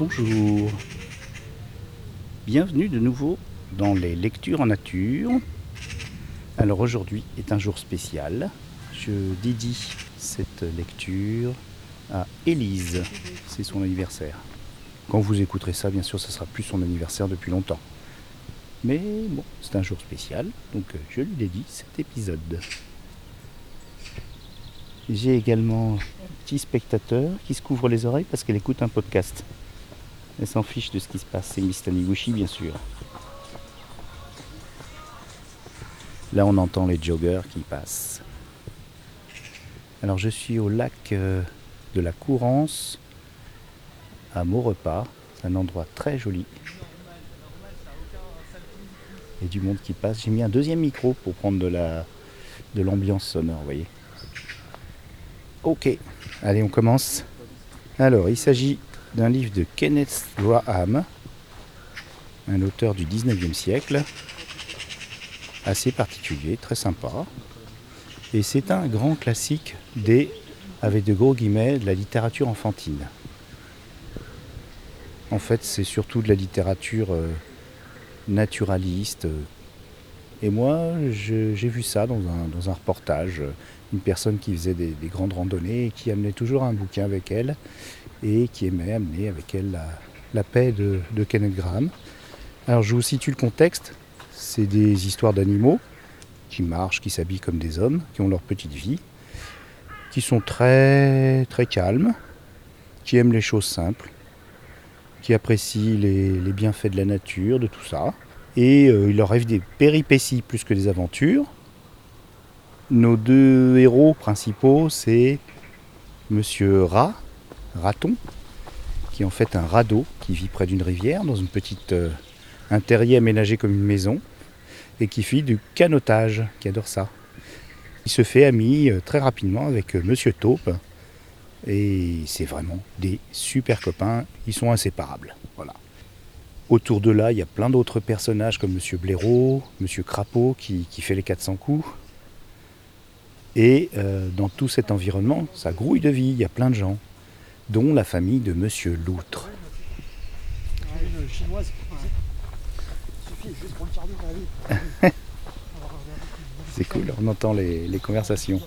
Bonjour. Bienvenue de nouveau dans les lectures en nature. Alors aujourd'hui est un jour spécial. Je dédie cette lecture à Élise. C'est son anniversaire. Quand vous écouterez ça, bien sûr, ça sera plus son anniversaire depuis longtemps. Mais bon, c'est un jour spécial, donc je lui dédie cet épisode. J'ai également un petit spectateur qui se couvre les oreilles parce qu'elle écoute un podcast. Elle s'en fiche de ce qui se passe. C'est Miss Taniguchi, bien sûr. Là, on entend les joggers qui passent. Alors, je suis au lac euh, de la Courance à Maurepas. C'est un endroit très joli. Et du monde qui passe. J'ai mis un deuxième micro pour prendre de la de l'ambiance sonore, vous voyez. Ok, allez, on commence. Alors, il s'agit d'un livre de Kenneth Graham, un auteur du 19e siècle, assez particulier, très sympa. Et c'est un grand classique des, avec de gros guillemets, de la littérature enfantine. En fait, c'est surtout de la littérature euh, naturaliste. Et moi, j'ai vu ça dans un, reportage. Une personne qui faisait des, grandes randonnées et qui amenait toujours un bouquin avec elle et qui aimait amener avec elle la, la paix de, de, Kenneth Graham. Alors je vous situe le contexte. C'est des histoires d'animaux qui marchent, qui s'habillent comme des hommes, qui ont leur petite vie, qui sont très très calmes, qui aiment les choses simples, qui apprécient les, les bienfaits de la nature, de tout ça. Et euh, il leur arrive des péripéties plus que des aventures. Nos deux héros principaux, c'est Monsieur Rat, Raton, qui en fait un radeau qui vit près d'une rivière, dans une petite euh, terrier aménagé comme une maison, et qui fait du canotage, qui adore ça. Il se fait ami euh, très rapidement avec euh, Monsieur Taupe, et c'est vraiment des super copains, ils sont inséparables. Voilà. Autour de là, il y a plein d'autres personnages comme Monsieur Blaireau, Monsieur Crapaud qui, qui, fait les 400 coups. Et euh, dans tout cet environnement, ça grouille de vie, il y a plein de gens, dont la famille de Monsieur Loutre. c'est cool, on entend les, les conversations.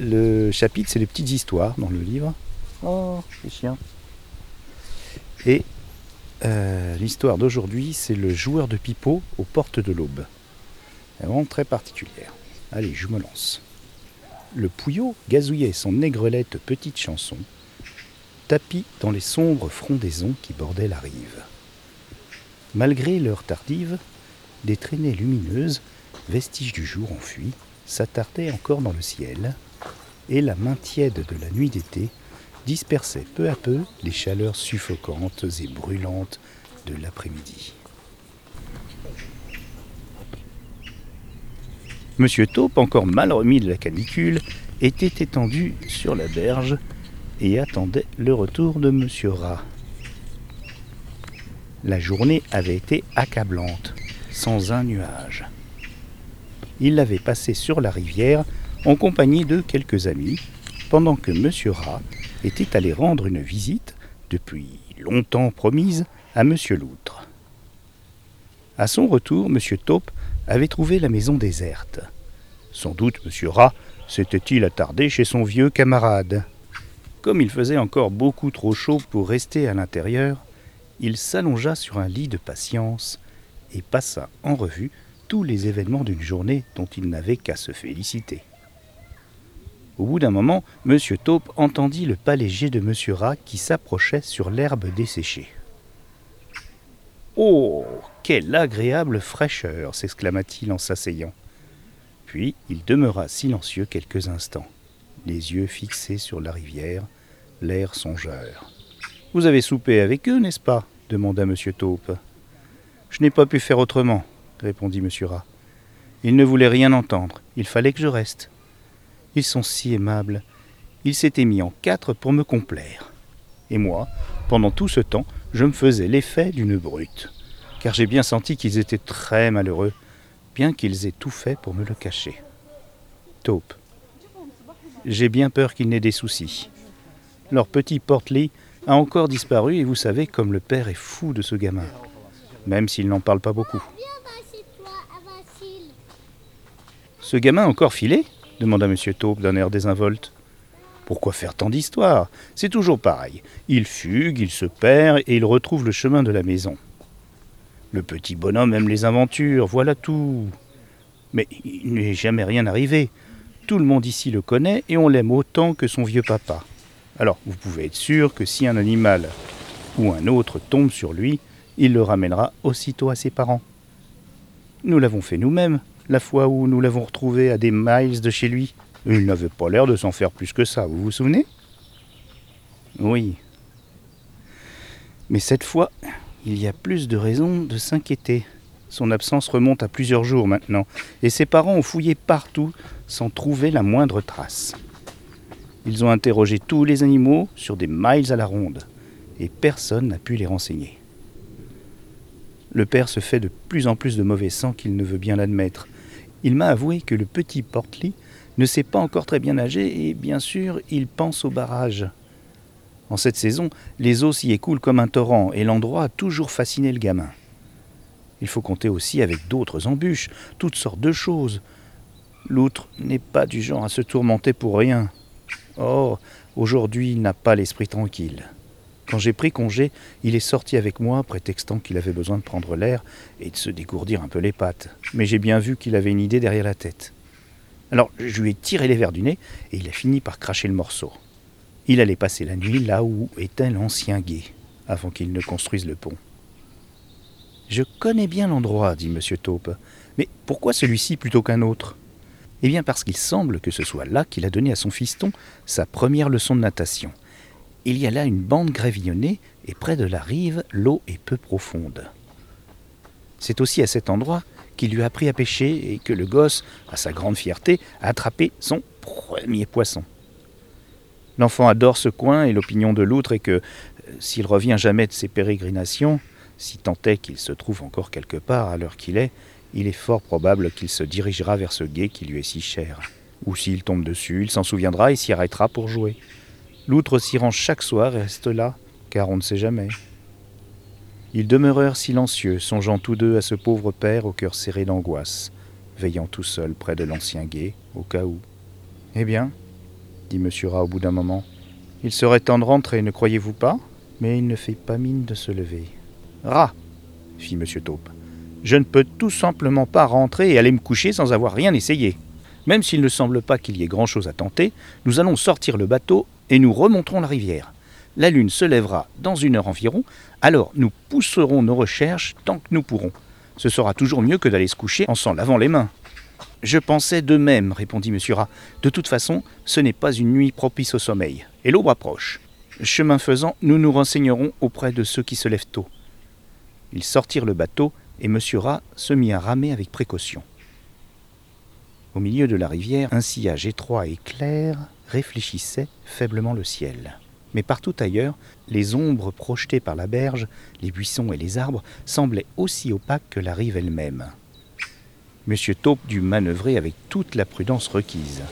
Le chapitre, c'est les petites histoires dans le livre. Oh, les chiens. Et euh, l'histoire d'aujourd'hui, c'est le joueur de pipeau aux portes de l'aube. Vraiment très particulière. Allez, je me lance. Le pouillot gazouillait son aigrelette petite chanson, tapis dans les sombres frondaisons qui bordaient la rive. Malgré l'heure tardive, des traînées lumineuses, vestiges du jour enfui, s'attardaient encore dans le ciel, et la main tiède de la nuit d'été dispersait peu à peu les chaleurs suffocantes et brûlantes de l'après-midi. Monsieur Taupe, encore mal remis de la canicule, était étendu sur la berge et attendait le retour de Monsieur Rat. La journée avait été accablante, sans un nuage. Il l'avait passé sur la rivière en compagnie de quelques amis, pendant que Monsieur Rat était allé rendre une visite, depuis longtemps promise, à Monsieur Loutre. À son retour, Monsieur Taupe avait trouvé la maison déserte. Sans doute Monsieur Rat s'était-il attardé chez son vieux camarade. Comme il faisait encore beaucoup trop chaud pour rester à l'intérieur, il s'allongea sur un lit de patience et passa en revue tous les événements d'une journée dont il n'avait qu'à se féliciter. Au bout d'un moment, M. Taupe entendit le pas léger de M. Rat qui s'approchait sur l'herbe desséchée. Oh Quelle agréable fraîcheur s'exclama-t-il en s'asseyant. Puis il demeura silencieux quelques instants, les yeux fixés sur la rivière, l'air songeur. Vous avez soupé avec eux, n'est-ce pas? demanda M. Taupe. Je n'ai pas pu faire autrement, répondit M. Rat. Ils ne voulaient rien entendre, il fallait que je reste. Ils sont si aimables. Ils s'étaient mis en quatre pour me complaire. Et moi, pendant tout ce temps, je me faisais l'effet d'une brute, car j'ai bien senti qu'ils étaient très malheureux, bien qu'ils aient tout fait pour me le cacher. Taupe. J'ai bien peur qu'ils n'aient des soucis. Leur petit porte-lit a encore disparu et vous savez comme le père est fou de ce gamin, même s'il n'en parle pas beaucoup. Ce gamin encore filé demanda M. Taupe d'un air désinvolte. Pourquoi faire tant d'histoires? C'est toujours pareil. Il fugue, il se perd et il retrouve le chemin de la maison. Le petit bonhomme aime les aventures, voilà tout. Mais il n'est jamais rien arrivé. Tout le monde ici le connaît et on l'aime autant que son vieux papa. Alors vous pouvez être sûr que si un animal ou un autre tombe sur lui, il le ramènera aussitôt à ses parents. Nous l'avons fait nous-mêmes, la fois où nous l'avons retrouvé à des miles de chez lui. Il n'avait pas l'air de s'en faire plus que ça, vous vous souvenez? Oui. Mais cette fois, il y a plus de raisons de s'inquiéter. Son absence remonte à plusieurs jours maintenant, et ses parents ont fouillé partout sans trouver la moindre trace. Ils ont interrogé tous les animaux sur des miles à la ronde, et personne n'a pu les renseigner. Le père se fait de plus en plus de mauvais sang qu'il ne veut bien l'admettre. Il m'a avoué que le petit Portly ne sait pas encore très bien nager et bien sûr il pense au barrage. En cette saison, les eaux s'y écoulent comme un torrent et l'endroit a toujours fasciné le gamin. Il faut compter aussi avec d'autres embûches, toutes sortes de choses. L'outre n'est pas du genre à se tourmenter pour rien. Or, aujourd'hui, il n'a pas l'esprit tranquille. Quand j'ai pris congé, il est sorti avec moi, prétextant qu'il avait besoin de prendre l'air et de se dégourdir un peu les pattes. Mais j'ai bien vu qu'il avait une idée derrière la tête. Alors je lui ai tiré les verres du nez et il a fini par cracher le morceau. Il allait passer la nuit là où était l'ancien guet, avant qu'il ne construise le pont. Je connais bien l'endroit, dit M. Taupe. Mais pourquoi celui-ci plutôt qu'un autre? Eh bien parce qu'il semble que ce soit là qu'il a donné à son fiston sa première leçon de natation. Il y a là une bande gravillonnée, et près de la rive, l'eau est peu profonde. C'est aussi à cet endroit qu'il lui a appris à pêcher et que le gosse, à sa grande fierté, a attrapé son premier poisson. L'enfant adore ce coin et l'opinion de l'outre est que, euh, s'il revient jamais de ses pérégrinations, si tant est qu'il se trouve encore quelque part à l'heure qu'il est, il est fort probable qu'il se dirigera vers ce guet qui lui est si cher. Ou s'il tombe dessus, il s'en souviendra et s'y arrêtera pour jouer. L'outre s'y rend chaque soir et reste là, car on ne sait jamais. Ils demeurèrent silencieux, songeant tous deux à ce pauvre père au cœur serré d'angoisse, veillant tout seul près de l'ancien guet, au cas où. Eh bien, dit M. Rat au bout d'un moment, il serait temps de rentrer, ne croyez-vous pas? Mais il ne fait pas mine de se lever. Rat fit M. Taupe. Je ne peux tout simplement pas rentrer et aller me coucher sans avoir rien essayé. Même s'il ne semble pas qu'il y ait grand-chose à tenter, nous allons sortir le bateau et nous remonterons la rivière. La lune se lèvera dans une heure environ, alors nous pousserons nos recherches tant que nous pourrons. Ce sera toujours mieux que d'aller se coucher en s'en lavant les mains. Je pensais de même, répondit M. Rat. De toute façon, ce n'est pas une nuit propice au sommeil, et l'aube approche. Chemin faisant, nous nous renseignerons auprès de ceux qui se lèvent tôt. Ils sortirent le bateau, et M. Rat se mit à ramer avec précaution. Au milieu de la rivière, un sillage étroit et clair réfléchissait faiblement le ciel. Mais partout ailleurs, les ombres projetées par la berge, les buissons et les arbres semblaient aussi opaques que la rive elle-même. Monsieur Taupe dut manœuvrer avec toute la prudence requise.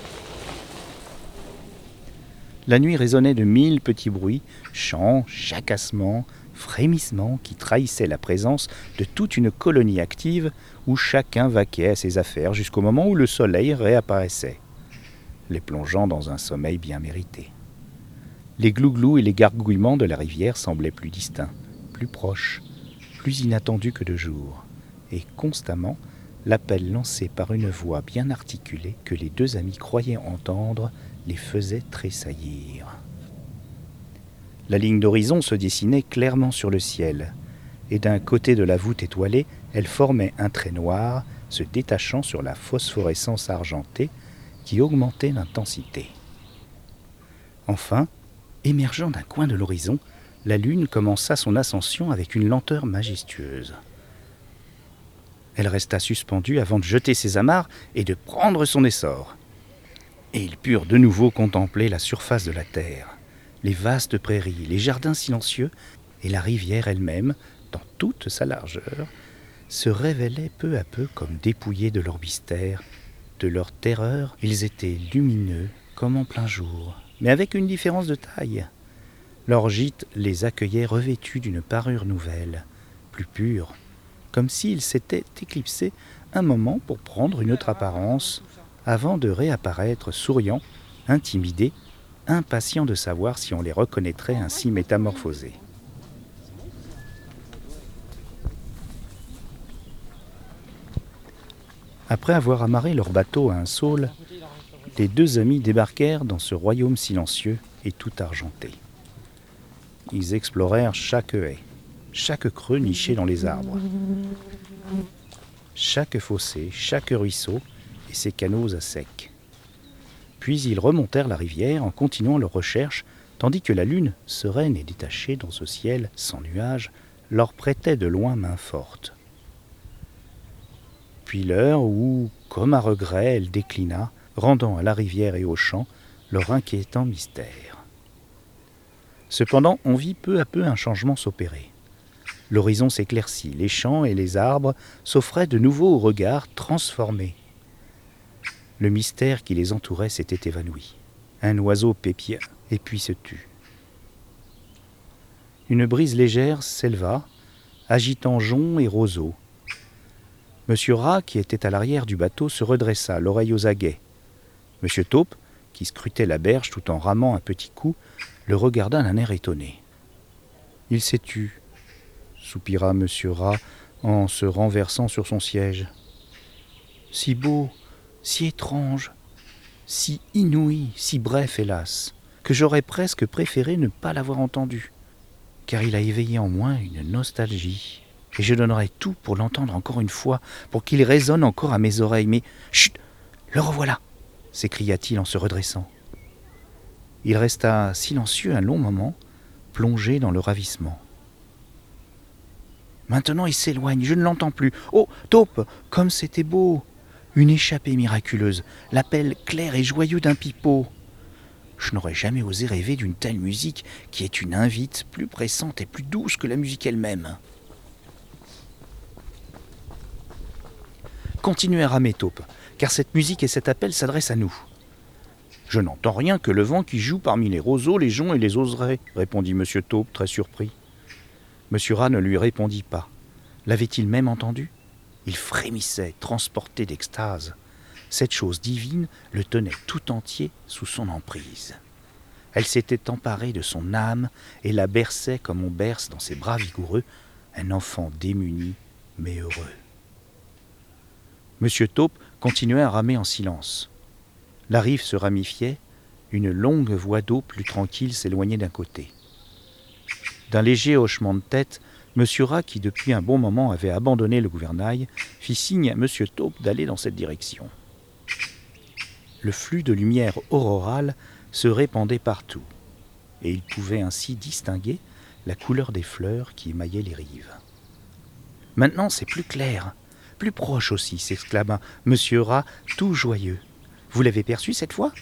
La nuit résonnait de mille petits bruits, chants, jacassements, frémissements qui trahissaient la présence de toute une colonie active où chacun vaquait à ses affaires jusqu'au moment où le soleil réapparaissait les plongeant dans un sommeil bien mérité. Les glouglous et les gargouillements de la rivière semblaient plus distincts, plus proches, plus inattendus que de jour, et constamment l'appel lancé par une voix bien articulée que les deux amis croyaient entendre les faisait tressaillir. La ligne d'horizon se dessinait clairement sur le ciel, et d'un côté de la voûte étoilée, elle formait un trait noir se détachant sur la phosphorescence argentée qui augmentait d'intensité. Enfin, émergeant d'un coin de l'horizon, la lune commença son ascension avec une lenteur majestueuse. Elle resta suspendue avant de jeter ses amarres et de prendre son essor. Et ils purent de nouveau contempler la surface de la terre, les vastes prairies, les jardins silencieux et la rivière elle-même, dans toute sa largeur, se révélait peu à peu comme dépouillée de leur mystère de leur terreur, ils étaient lumineux comme en plein jour, mais avec une différence de taille. Leur gîte les accueillait revêtus d'une parure nouvelle, plus pure, comme s'ils s'étaient éclipsés un moment pour prendre une autre apparence, avant de réapparaître souriants, intimidés, impatients de savoir si on les reconnaîtrait ainsi métamorphosés. Après avoir amarré leur bateau à un saule, les deux amis débarquèrent dans ce royaume silencieux et tout argenté. Ils explorèrent chaque haie, chaque creux niché dans les arbres, chaque fossé, chaque ruisseau et ses canaux à sec. Puis ils remontèrent la rivière en continuant leurs recherches, tandis que la lune, sereine et détachée dans ce ciel sans nuages, leur prêtait de loin main forte. Puis l'heure où, comme à regret, elle déclina, rendant à la rivière et aux champs leur inquiétant mystère. Cependant, on vit peu à peu un changement s'opérer. L'horizon s'éclaircit, les champs et les arbres s'offraient de nouveau au regard transformé. Le mystère qui les entourait s'était évanoui. Un oiseau pépia et puis se tut. Une brise légère s'éleva, agitant joncs et roseaux. Monsieur Rat, qui était à l'arrière du bateau, se redressa, l'oreille aux aguets. Monsieur Taupe, qui scrutait la berge tout en ramant un petit coup, le regarda d'un air étonné. Il s'est tu, soupira monsieur Rat en se renversant sur son siège. Si beau, si étrange, si inouï, si bref, hélas, que j'aurais presque préféré ne pas l'avoir entendu, car il a éveillé en moi une nostalgie, et je donnerais tout pour l'entendre encore une fois, pour qu'il résonne encore à mes oreilles. Mais chut, le revoilà s'écria-t-il en se redressant. Il resta silencieux un long moment, plongé dans le ravissement. Maintenant il s'éloigne, je ne l'entends plus. Oh, taupe, comme c'était beau Une échappée miraculeuse, l'appel clair et joyeux d'un pipeau. Je n'aurais jamais osé rêver d'une telle musique qui est une invite plus pressante et plus douce que la musique elle-même. Continuez à ramer, taupe, car cette musique et cet appel s'adressent à nous. Je n'entends rien que le vent qui joue parmi les roseaux, les joncs et les oserets, répondit M. Taupe, très surpris. M. Rat ne lui répondit pas. L'avait-il même entendu? Il frémissait, transporté d'extase. Cette chose divine le tenait tout entier sous son emprise. Elle s'était emparée de son âme et la berçait comme on berce dans ses bras vigoureux un enfant démuni mais heureux. Monsieur Taupe continuait à ramer en silence. La rive se ramifiait, une longue voie d'eau plus tranquille s'éloignait d'un côté. D'un léger hochement de tête, M. Rat, qui depuis un bon moment avait abandonné le gouvernail, fit signe à M. Taupe d'aller dans cette direction. Le flux de lumière aurorale se répandait partout, et il pouvait ainsi distinguer la couleur des fleurs qui émaillaient les rives. Maintenant c'est plus clair, plus proche aussi, s'exclama M. Rat, tout joyeux. Vous l'avez perçu cette fois?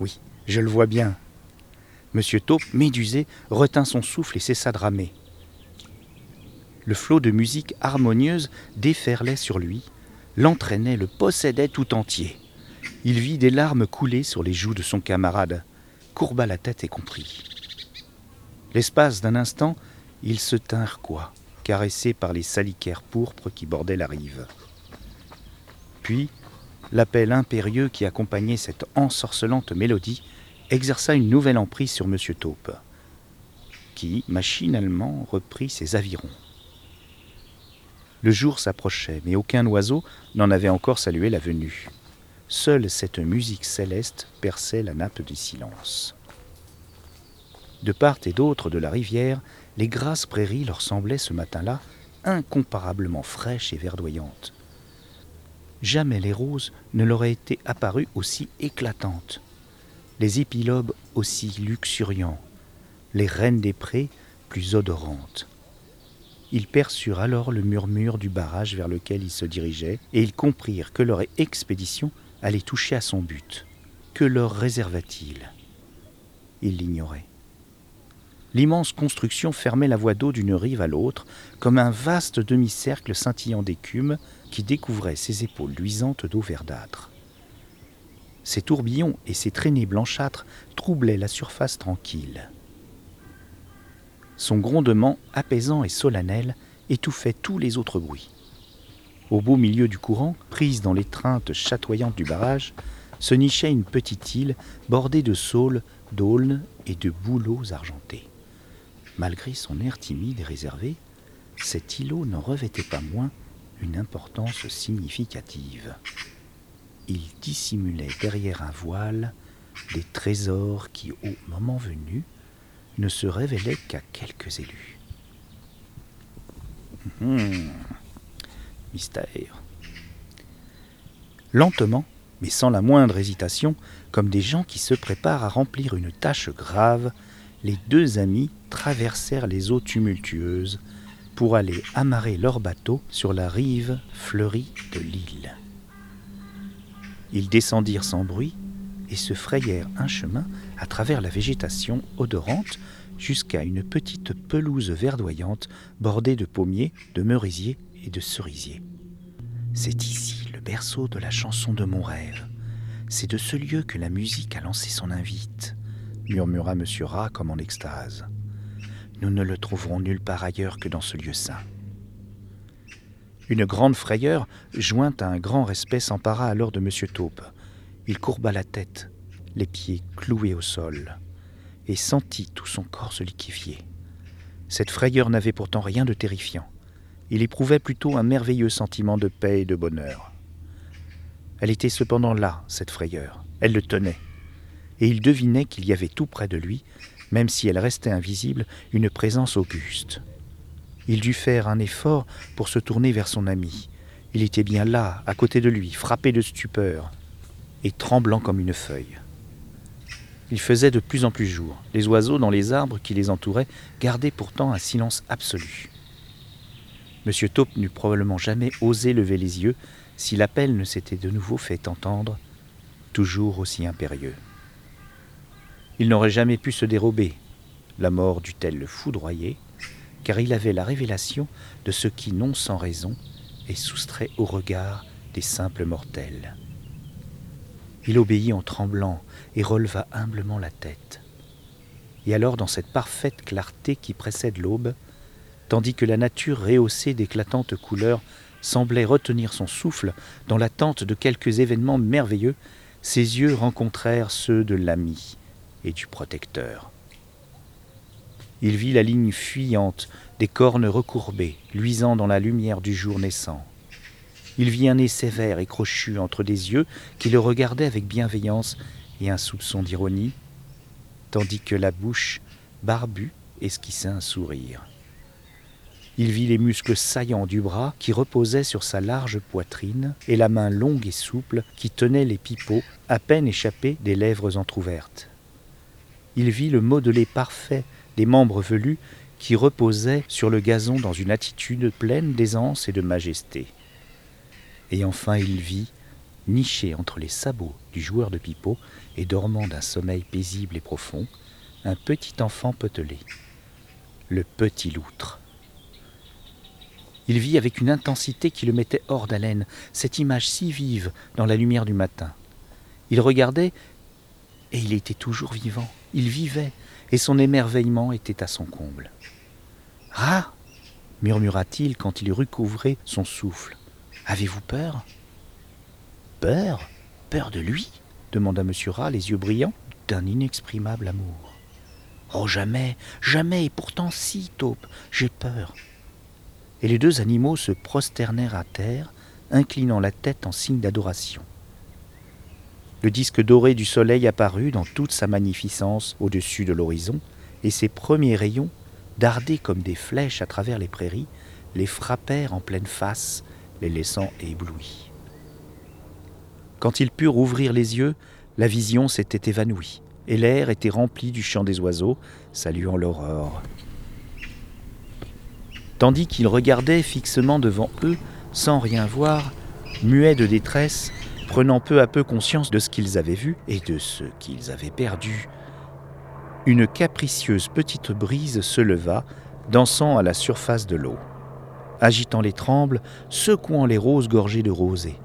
Oui, je le vois bien. Monsieur Taupe, médusé, retint son souffle et cessa de ramer. Le flot de musique harmonieuse déferlait sur lui, l'entraînait, le possédait tout entier. Il vit des larmes couler sur les joues de son camarade, courba la tête et comprit. L'espace d'un instant, ils se tinrent quoi, caressés par les salicaires pourpres qui bordaient la rive. Puis, l'appel impérieux qui accompagnait cette ensorcelante mélodie exerça une nouvelle emprise sur M. Taupe, qui, machinalement, reprit ses avirons. Le jour s'approchait, mais aucun oiseau n'en avait encore salué la venue. Seule cette musique céleste perçait la nappe du silence. De part et d'autre de la rivière, les grasses prairies leur semblaient ce matin-là incomparablement fraîches et verdoyantes jamais les roses ne leur aient été apparues aussi éclatantes, les épilobes aussi luxuriants, les reines des prés plus odorantes. Ils perçurent alors le murmure du barrage vers lequel ils se dirigeaient, et ils comprirent que leur expédition allait toucher à son but. Que leur réserva-t-il? Ils l'ignoraient. L'immense construction fermait la voie d'eau d'une rive à l'autre, comme un vaste demi-cercle scintillant d'écume qui découvrait ses épaules luisantes d'eau verdâtre. Ces tourbillons et ces traînées blanchâtres troublaient la surface tranquille. Son grondement, apaisant et solennel, étouffait tous les autres bruits. Au beau milieu du courant, prise dans l'étreinte chatoyante du barrage, se nichait une petite île bordée de saules, d'aulnes et de bouleaux argentés. Malgré son air timide et réservé, cet îlot n'en revêtait pas moins une importance significative. Il dissimulait derrière un voile des trésors qui, au moment venu, ne se révélaient qu'à quelques élus. Hum, mystère. Lentement, mais sans la moindre hésitation, comme des gens qui se préparent à remplir une tâche grave, les deux amis traversèrent les eaux tumultueuses pour aller amarrer leur bateau sur la rive fleurie de l'île. Ils descendirent sans bruit et se frayèrent un chemin à travers la végétation odorante jusqu'à une petite pelouse verdoyante bordée de pommiers, de merisiers et de cerisiers. C'est ici le berceau de la chanson de mon rêve. C'est de ce lieu que la musique a lancé son invite, murmura M. Rat comme en extase. Nous ne le trouverons nulle part ailleurs que dans ce lieu saint. Une grande frayeur, jointe à un grand respect, s'empara alors de M. Taupe. Il courba la tête, les pieds cloués au sol, et sentit tout son corps se liquéfier. Cette frayeur n'avait pourtant rien de terrifiant. Il éprouvait plutôt un merveilleux sentiment de paix et de bonheur. Elle était cependant là, cette frayeur. Elle le tenait. Et il devinait qu'il y avait tout près de lui, même si elle restait invisible, une présence auguste. Il dut faire un effort pour se tourner vers son ami. Il était bien là, à côté de lui, frappé de stupeur et tremblant comme une feuille. Il faisait de plus en plus jour. Les oiseaux dans les arbres qui les entouraient gardaient pourtant un silence absolu. Monsieur Taupe n'eût probablement jamais osé lever les yeux si l'appel ne s'était de nouveau fait entendre, toujours aussi impérieux. Il n'aurait jamais pu se dérober. La mort dut-elle le foudroyer, car il avait la révélation de ce qui, non sans raison, est soustrait au regard des simples mortels. Il obéit en tremblant et releva humblement la tête. Et alors, dans cette parfaite clarté qui précède l'aube, tandis que la nature rehaussée d'éclatantes couleurs semblait retenir son souffle dans l'attente de quelques événements merveilleux, ses yeux rencontrèrent ceux de l'ami et du protecteur. Il vit la ligne fuyante des cornes recourbées, luisant dans la lumière du jour naissant. Il vit un nez sévère et crochu entre des yeux qui le regardaient avec bienveillance et un soupçon d'ironie, tandis que la bouche, barbue, esquissait un sourire. Il vit les muscles saillants du bras qui reposaient sur sa large poitrine et la main longue et souple qui tenait les pipeaux à peine échappés des lèvres entr'ouvertes. Il vit le modelé parfait des membres velus qui reposaient sur le gazon dans une attitude pleine d'aisance et de majesté. Et enfin il vit, niché entre les sabots du joueur de pipeau et dormant d'un sommeil paisible et profond, un petit enfant potelé, le petit loutre. Il vit avec une intensité qui le mettait hors d'haleine, cette image si vive dans la lumière du matin. Il regardait et il était toujours vivant, il vivait, et son émerveillement était à son comble. Ah murmura-t-il quand il recouvré son souffle. Avez-vous peur? Peur Peur de lui demanda M. Rat, les yeux brillants d'un inexprimable amour. Oh, jamais, jamais, et pourtant si, taupe, j'ai peur. Et les deux animaux se prosternèrent à terre, inclinant la tête en signe d'adoration. Le disque doré du soleil apparut dans toute sa magnificence au-dessus de l'horizon, et ses premiers rayons, dardés comme des flèches à travers les prairies, les frappèrent en pleine face les laissant éblouis. Quand ils purent ouvrir les yeux, la vision s'était évanouie, et l'air était rempli du chant des oiseaux, saluant l'aurore. Tandis qu'ils regardaient fixement devant eux, sans rien voir, muets de détresse, prenant peu à peu conscience de ce qu'ils avaient vu et de ce qu'ils avaient perdu, une capricieuse petite brise se leva, dansant à la surface de l'eau agitant les trembles, secouant les roses gorgées de rosée.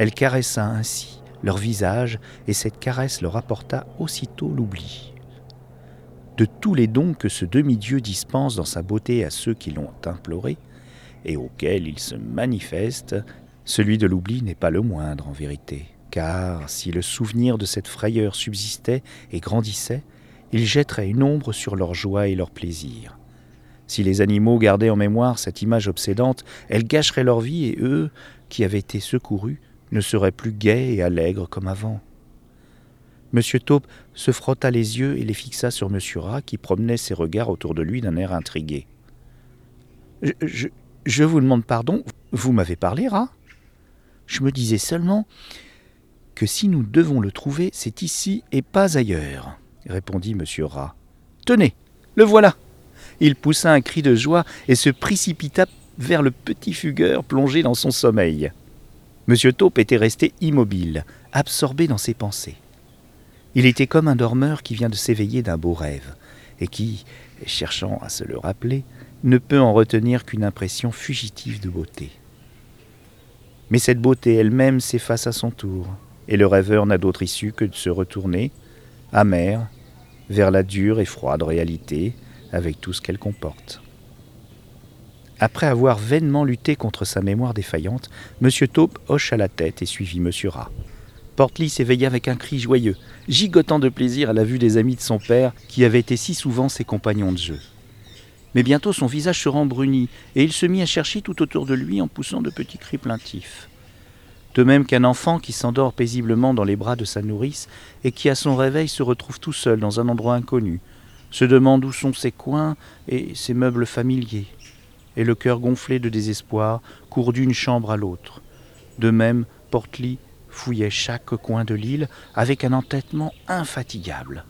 Elle caressa ainsi leur visage, et cette caresse leur apporta aussitôt l'oubli. de tous les dons que ce demi-dieu dispense dans sa beauté à ceux qui l'ont imploré, et auxquels il se manifeste, celui de l'oubli n'est pas le moindre en vérité, car si le souvenir de cette frayeur subsistait et grandissait, il jetterait une ombre sur leur joie et leur plaisir. Si les animaux gardaient en mémoire cette image obsédante, elle gâcherait leur vie et eux, qui avaient été secourus, ne seraient plus gais et allègres comme avant. Monsieur Taupe se frotta les yeux et les fixa sur Monsieur Rat, qui promenait ses regards autour de lui d'un air intrigué. Je, je, vous demande pardon, vous m'avez parlé, Rat? Je me disais seulement que si nous devons le trouver, c'est ici et pas ailleurs, répondit Monsieur Rat. Tenez, le voilà Il poussa un cri de joie et se précipita vers le petit fugueur plongé dans son sommeil. Monsieur Taupe était resté immobile, absorbé dans ses pensées. Il était comme un dormeur qui vient de s'éveiller d'un beau rêve, et qui, cherchant à se le rappeler, ne peut en retenir qu'une impression fugitive de beauté. Mais cette beauté elle-même s'efface à son tour, et le rêveur n'a d'autre issue que de se retourner, amer, vers la dure et froide réalité, avec tout ce qu'elle comporte. Après avoir vainement lutté contre sa mémoire défaillante, M. Taupe hocha la tête et suivit M. Rat. Portly s'éveilla avec un cri joyeux, gigotant de plaisir à la vue des amis de son père qui avaient été si souvent ses compagnons de jeu. Mais bientôt son visage se rembrunit, et il se mit à chercher tout autour de lui en poussant de petits cris plaintifs. De même qu'un enfant qui s'endort paisiblement dans les bras de sa nourrice et qui à son réveil se retrouve tout seul dans un endroit inconnu, se demande où sont ses coins et ses meubles familiers, et le cœur gonflé de désespoir court d'une chambre à l'autre. De même, Portly fouillait chaque coin de l'île avec un entêtement infatigable.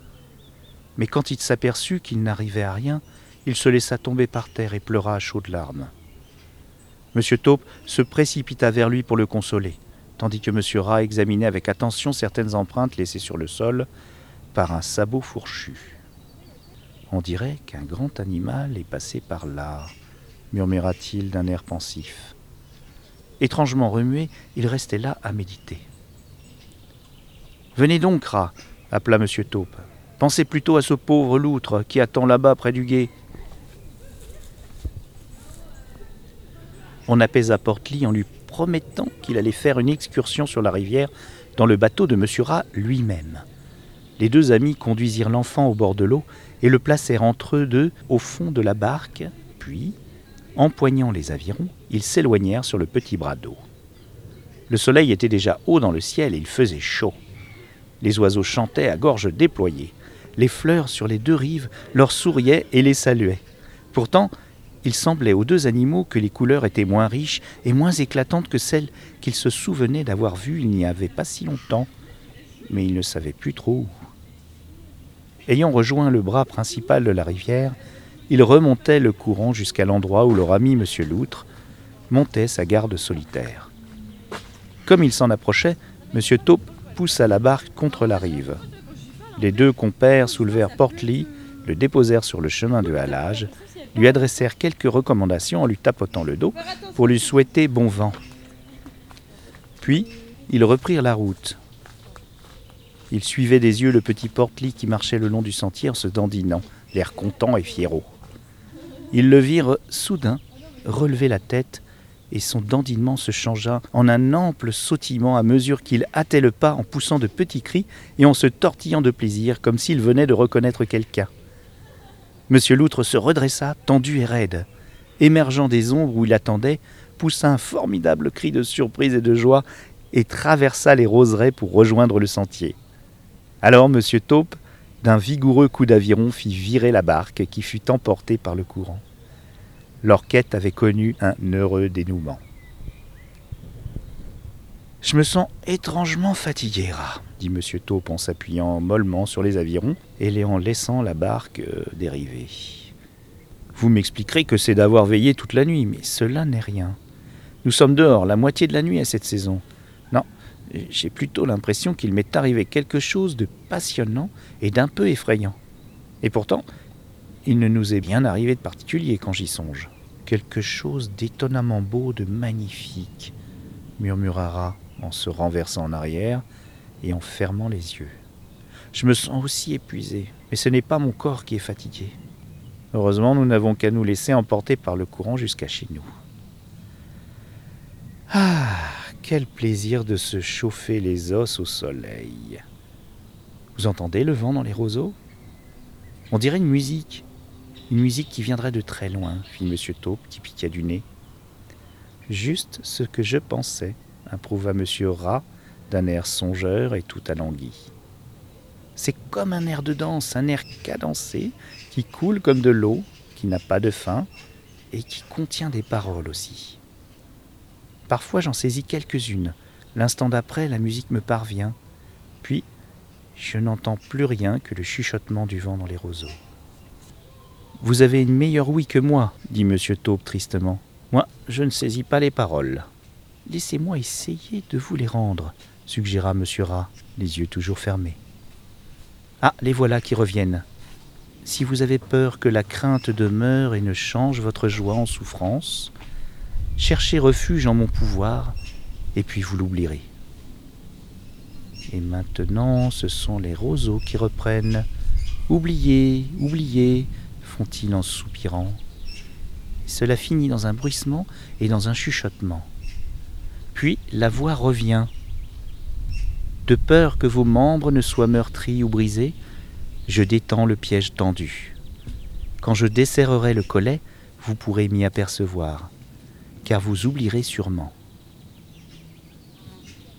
Mais quand il s'aperçut qu'il n'arrivait à rien, il se laissa tomber par terre et pleura à chaudes larmes. M. Taupe se précipita vers lui pour le consoler, tandis que M. Rat examinait avec attention certaines empreintes laissées sur le sol par un sabot fourchu. On dirait qu'un grand animal est passé par là, murmura-t-il d'un air pensif. Étrangement remué, il restait là à méditer. Venez donc, rat, appela M. Taupe. Pensez plutôt à ce pauvre loutre qui attend là-bas près du gué. On apaisa Portly en lui promettant qu'il allait faire une excursion sur la rivière dans le bateau de M. Rat lui-même. Les deux amis conduisirent l'enfant au bord de l'eau et le placèrent entre eux deux au fond de la barque, puis, empoignant les avirons, ils s'éloignèrent sur le petit bras d'eau. Le soleil était déjà haut dans le ciel et il faisait chaud. Les oiseaux chantaient à gorge déployée. Les fleurs sur les deux rives leur souriaient et les saluaient. Pourtant, il semblait aux deux animaux que les couleurs étaient moins riches et moins éclatantes que celles qu'ils se souvenaient d'avoir vues il n'y avait pas si longtemps, mais ils ne savaient plus trop où. Ayant rejoint le bras principal de la rivière, ils remontaient le courant jusqu'à l'endroit où leur ami M. Loutre montait sa garde solitaire. Comme il s'en approchait, M. Taupe poussa la barque contre la rive. Les deux compères soulevèrent Portly, le déposèrent sur le chemin de halage, lui adressèrent quelques recommandations en lui tapotant le dos pour lui souhaiter bon vent. Puis, ils reprirent la route. Ils suivaient des yeux le petit Portly qui marchait le long du sentier en se dandinant, l'air content et fiero. Ils le virent soudain relever la tête et son dandinement se changea en un ample sautillement à mesure qu'il hâtait le pas en poussant de petits cris et en se tortillant de plaisir comme s'il venait de reconnaître quelqu'un. Monsieur Loutre se redressa, tendu et raide. Émergeant des ombres où il attendait, poussa un formidable cri de surprise et de joie et traversa les roseraies pour rejoindre le sentier. Alors Monsieur Taupe, d'un vigoureux coup d'aviron, fit virer la barque qui fut emportée par le courant leur quête avait connu un heureux dénouement. Je me sens étrangement fatigué, rat, dit M. Taupe en s'appuyant mollement sur les avirons et en laissant la barque euh, dériver. Vous m'expliquerez que c'est d'avoir veillé toute la nuit, mais cela n'est rien. Nous sommes dehors la moitié de la nuit à cette saison. J'ai plutôt l'impression qu'il m'est arrivé quelque chose de passionnant et d'un peu effrayant. Et pourtant, il ne nous est bien arrivé de particulier quand j'y songe. Quelque chose d'étonnamment beau, de magnifique, murmura Rat en se renversant en arrière et en fermant les yeux. Je me sens aussi épuisé, mais ce n'est pas mon corps qui est fatigué. Heureusement, nous n'avons qu'à nous laisser emporter par le courant jusqu'à chez nous. Ah, quel plaisir de se chauffer les os au soleil. Vous entendez le vent dans les roseaux? On dirait une musique, une musique qui viendrait de très loin, fit M. Taupe qui piqua du nez. Juste ce que je pensais, approuva M. Rat d'un air songeur et tout alangui. C'est comme un air de danse, un air cadencé, qui coule comme de l'eau, qui n'a pas de fin, et qui contient des paroles aussi. Parfois j'en saisis quelques-unes. L'instant d'après, la musique me parvient. Puis, je n'entends plus rien que le chuchotement du vent dans les roseaux. Vous avez une meilleure ouïe que moi, dit M. Taupe tristement. Moi, je ne saisis pas les paroles. Laissez-moi essayer de vous les rendre, suggéra M. Rat, les yeux toujours fermés. Ah, les voilà qui reviennent. Si vous avez peur que la crainte demeure et ne change votre joie en souffrance, Cherchez refuge en mon pouvoir, et puis vous l'oublierez. Et maintenant, ce sont les roseaux qui reprennent. Oubliez, oubliez, font-ils en soupirant. Cela finit dans un bruissement et dans un chuchotement. Puis la voix revient. De peur que vos membres ne soient meurtris ou brisés, je détends le piège tendu. Quand je desserrerai le collet, vous pourrez m'y apercevoir car vous oublierez sûrement.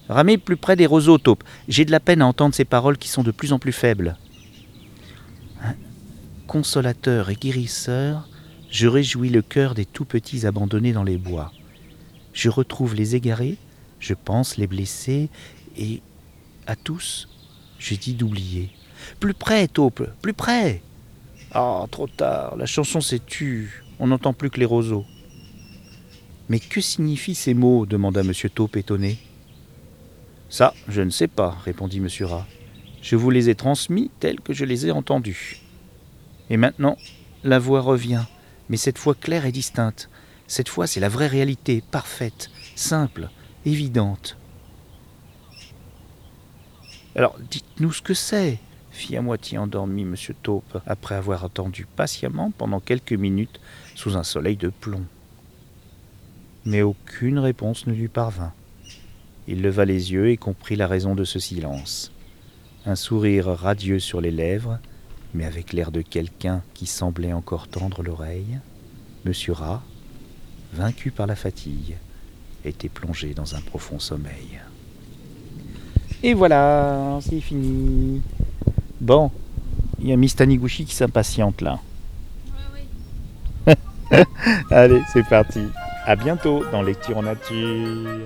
Ramez plus près des roseaux, taupe. J'ai de la peine à entendre ces paroles qui sont de plus en plus faibles. Consolateur et guérisseur, je réjouis le cœur des tout petits abandonnés dans les bois. Je retrouve les égarés, je pense les blessés, et à tous, j'ai dit d'oublier. Plus près, taupe, plus près. Ah, trop tard, la chanson s'est tue, on n'entend plus que les roseaux. Mais que signifient ces mots demanda M. Taupe étonné. Ça, je ne sais pas, répondit M. Rat. Je vous les ai transmis tels que je les ai entendus. Et maintenant, la voix revient, mais cette fois claire et distincte. Cette fois, c'est la vraie réalité, parfaite, simple, évidente. Alors, dites-nous ce que c'est, fit à moitié endormi M. Taupe, après avoir attendu patiemment pendant quelques minutes sous un soleil de plomb mais aucune réponse ne lui parvint. Il leva les yeux et comprit la raison de ce silence. Un sourire radieux sur les lèvres, mais avec l'air de quelqu'un qui semblait encore tendre l'oreille, Monsieur Rat, vaincu par la fatigue, était plongé dans un profond sommeil. Et voilà, c'est fini. Bon, il y a Miss Taniguchi qui s'impatiente là. Allez, c'est parti. À bientôt dans Lecture en Nature.